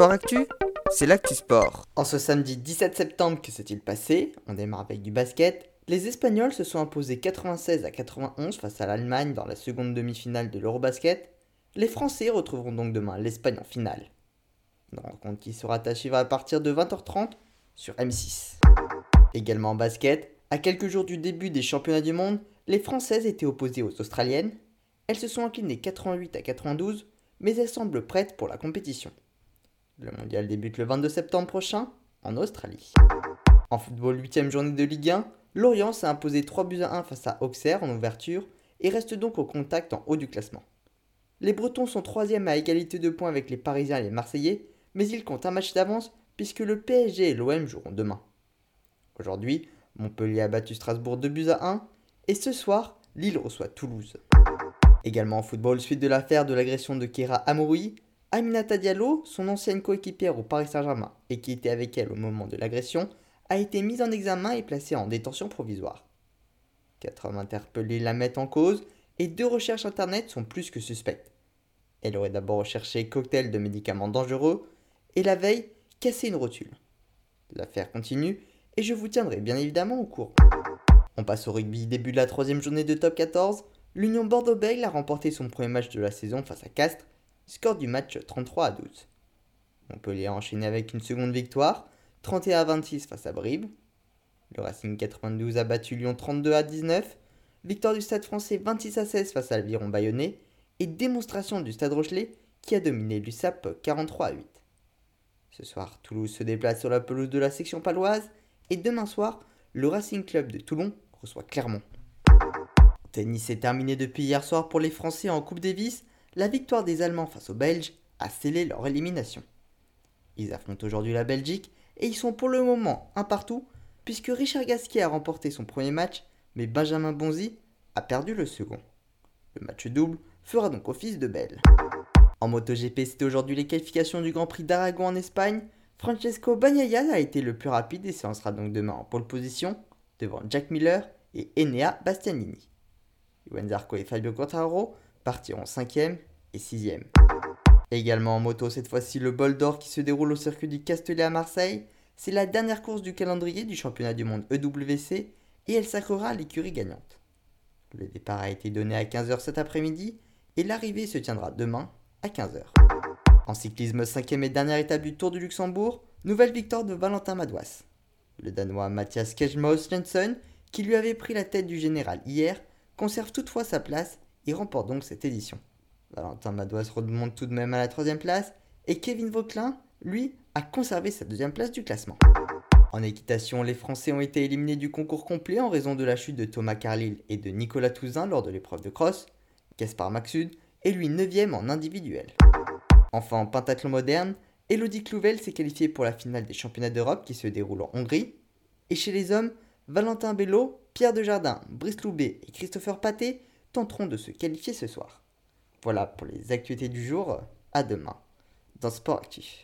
Sport Actu, c'est l'actu sport. En ce samedi 17 septembre, que s'est-il passé? On démarre avec du basket. Les Espagnols se sont imposés 96 à 91 face à l'Allemagne dans la seconde demi-finale de l'Eurobasket. Les Français retrouveront donc demain l'Espagne en finale. Une rencontre qui sera suivre à partir de 20h30 sur M6. Également en basket, à quelques jours du début des championnats du monde, les Françaises étaient opposées aux Australiennes. Elles se sont inclinées 88 à 92, mais elles semblent prêtes pour la compétition. Le mondial débute le 22 septembre prochain en Australie. En football, 8ème journée de Ligue 1, Lorient s'est imposé 3 buts à 1 face à Auxerre en ouverture et reste donc au contact en haut du classement. Les Bretons sont 3 à égalité de points avec les Parisiens et les Marseillais, mais ils comptent un match d'avance puisque le PSG et l'OM joueront demain. Aujourd'hui, Montpellier a battu Strasbourg 2 buts à 1 et ce soir, Lille reçoit Toulouse. Également en football, suite de l'affaire de l'agression de Kera Amouroui, Aminata Diallo, son ancienne coéquipière au Paris Saint-Germain et qui était avec elle au moment de l'agression, a été mise en examen et placée en détention provisoire. Quatre hommes interpellés la mettent en cause et deux recherches internet sont plus que suspectes. Elle aurait d'abord recherché cocktail de médicaments dangereux et la veille cassé une rotule. L'affaire continue et je vous tiendrai bien évidemment au courant. On passe au rugby, début de la troisième journée de top 14. L'Union Bordeaux-Bègles a remporté son premier match de la saison face à Castres Score du match 33 à 12. Montpellier a enchaîné avec une seconde victoire, 31 à 26 face à Brive. Le Racing 92 a battu Lyon 32 à 19. Victoire du Stade français 26 à 16 face à l'Aviron Bayonnais. Et démonstration du Stade Rochelet qui a dominé l'USAP 43 à 8. Ce soir, Toulouse se déplace sur la pelouse de la section paloise. Et demain soir, le Racing Club de Toulon reçoit Clermont. Tennis est terminé depuis hier soir pour les Français en Coupe Davis la victoire des Allemands face aux Belges a scellé leur élimination. Ils affrontent aujourd'hui la Belgique et ils sont pour le moment un partout puisque Richard Gasquet a remporté son premier match mais Benjamin Bonzi a perdu le second. Le match double fera donc office de belle. En MotoGP, c'était aujourd'hui les qualifications du Grand Prix d'Aragon en Espagne. Francesco Bagnaia a été le plus rapide et s'élancera donc demain en pole position devant Jack Miller et Enea Bastianini. Juan Zarco et Fabio Quartararo partiront 5e et 6e. Également en moto, cette fois-ci le bol d'or qui se déroule au circuit du Castellet à Marseille. C'est la dernière course du calendrier du championnat du monde EWC et elle sacrera l'écurie gagnante. Le départ a été donné à 15h cet après-midi et l'arrivée se tiendra demain à 15h. En cyclisme, cinquième et dernière étape du Tour du Luxembourg, nouvelle victoire de Valentin Madouas. Le Danois Mathias Kejmos Jensen, qui lui avait pris la tête du général hier, conserve toutefois sa place il remporte donc cette édition. Valentin Madouas remonte tout de même à la troisième place et Kevin Vauclin, lui, a conservé sa deuxième place du classement. En équitation, les Français ont été éliminés du concours complet en raison de la chute de Thomas Carlyle et de Nicolas Touzin lors de l'épreuve de cross. Gaspard Maxud est lui 9ème en individuel. Enfin, en pentathlon moderne, Elodie Clouvel s'est qualifiée pour la finale des championnats d'Europe qui se déroulent en Hongrie. Et chez les hommes, Valentin Bello, Pierre Dejardin, Brice Loubet et Christopher Paté tenteront de se qualifier ce soir. Voilà pour les actualités du jour. À demain dans Sport Actif.